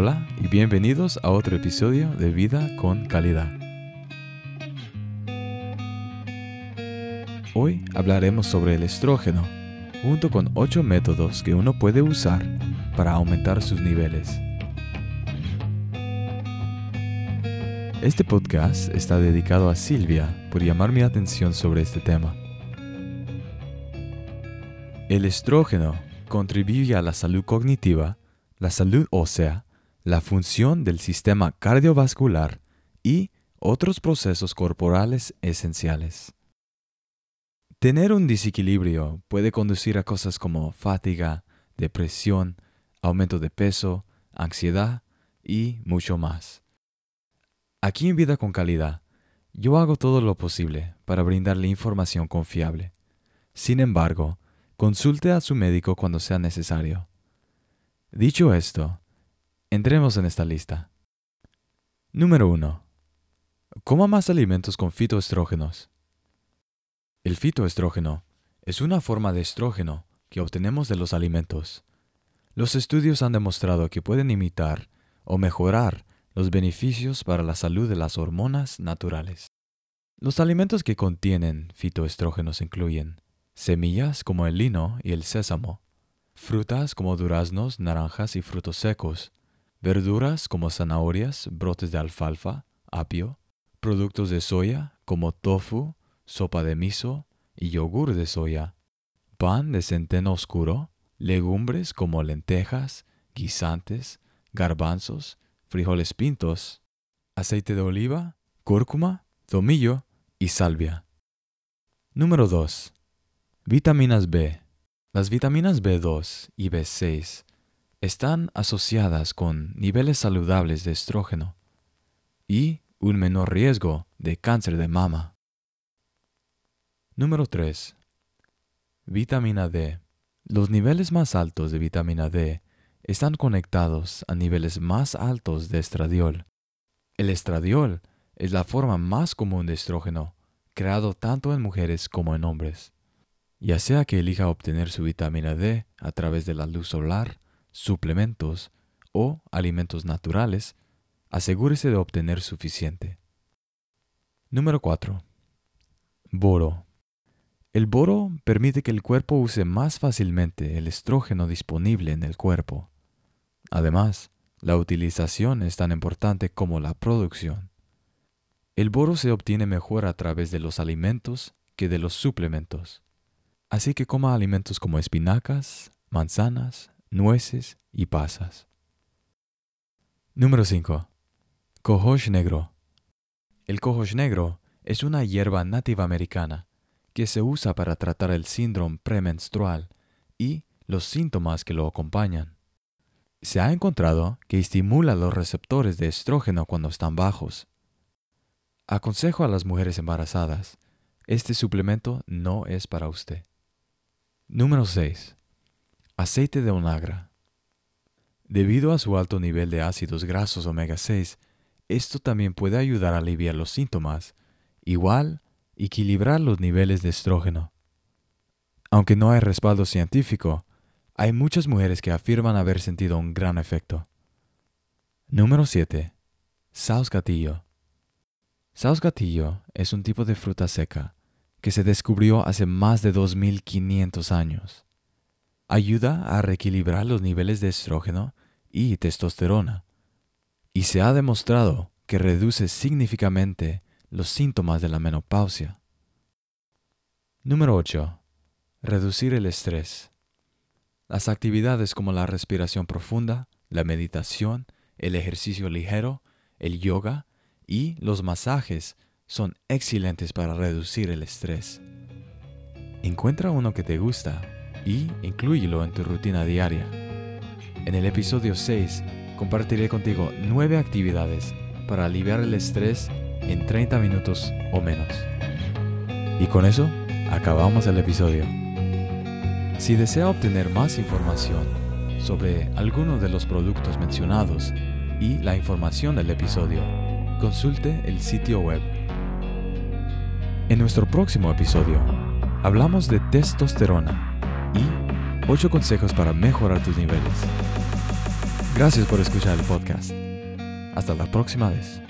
Hola y bienvenidos a otro episodio de Vida con Calidad. Hoy hablaremos sobre el estrógeno, junto con 8 métodos que uno puede usar para aumentar sus niveles. Este podcast está dedicado a Silvia por llamar mi atención sobre este tema. El estrógeno contribuye a la salud cognitiva, la salud ósea, la función del sistema cardiovascular y otros procesos corporales esenciales. Tener un desequilibrio puede conducir a cosas como fatiga, depresión, aumento de peso, ansiedad y mucho más. Aquí en Vida con Calidad, yo hago todo lo posible para brindarle información confiable. Sin embargo, consulte a su médico cuando sea necesario. Dicho esto, entremos en esta lista. Número 1. Coma más alimentos con fitoestrógenos. El fitoestrógeno es una forma de estrógeno que obtenemos de los alimentos. Los estudios han demostrado que pueden imitar o mejorar los beneficios para la salud de las hormonas naturales. Los alimentos que contienen fitoestrógenos incluyen semillas como el lino y el sésamo, frutas como duraznos, naranjas y frutos secos, verduras como zanahorias, brotes de alfalfa, apio, productos de soya como tofu, sopa de miso y yogur de soya, pan de centeno oscuro, legumbres como lentejas, guisantes, garbanzos, frijoles pintos, aceite de oliva, cúrcuma, tomillo y salvia. Número 2. Vitaminas B. Las vitaminas B2 y B6 están asociadas con niveles saludables de estrógeno y un menor riesgo de cáncer de mama. Número 3. Vitamina D. Los niveles más altos de vitamina D están conectados a niveles más altos de estradiol. El estradiol es la forma más común de estrógeno, creado tanto en mujeres como en hombres ya sea que elija obtener su vitamina D a través de la luz solar, suplementos o alimentos naturales, asegúrese de obtener suficiente. Número 4. Boro. El boro permite que el cuerpo use más fácilmente el estrógeno disponible en el cuerpo. Además, la utilización es tan importante como la producción. El boro se obtiene mejor a través de los alimentos que de los suplementos. Así que coma alimentos como espinacas, manzanas, nueces y pasas. Número 5. Cohosh negro. El cohosh negro es una hierba nativa americana que se usa para tratar el síndrome premenstrual y los síntomas que lo acompañan. Se ha encontrado que estimula los receptores de estrógeno cuando están bajos. Aconsejo a las mujeres embarazadas, este suplemento no es para usted. Número 6. Aceite de onagra. Debido a su alto nivel de ácidos grasos omega 6, esto también puede ayudar a aliviar los síntomas, igual equilibrar los niveles de estrógeno. Aunque no hay respaldo científico, hay muchas mujeres que afirman haber sentido un gran efecto. Número 7. Saus gatillo. Saus gatillo es un tipo de fruta seca que se descubrió hace más de 2500 años. Ayuda a reequilibrar los niveles de estrógeno y testosterona, y se ha demostrado que reduce significativamente los síntomas de la menopausia. Número 8. Reducir el estrés. Las actividades como la respiración profunda, la meditación, el ejercicio ligero, el yoga y los masajes son excelentes para reducir el estrés. Encuentra uno que te gusta y inclúyelo en tu rutina diaria. En el episodio 6 compartiré contigo 9 actividades para aliviar el estrés en 30 minutos o menos. Y con eso acabamos el episodio. Si desea obtener más información sobre alguno de los productos mencionados y la información del episodio, consulte el sitio web en nuestro próximo episodio, hablamos de testosterona 8 consejos para mejorar tus niveles. Gracias por escuchar el podcast. Hasta la próxima vez.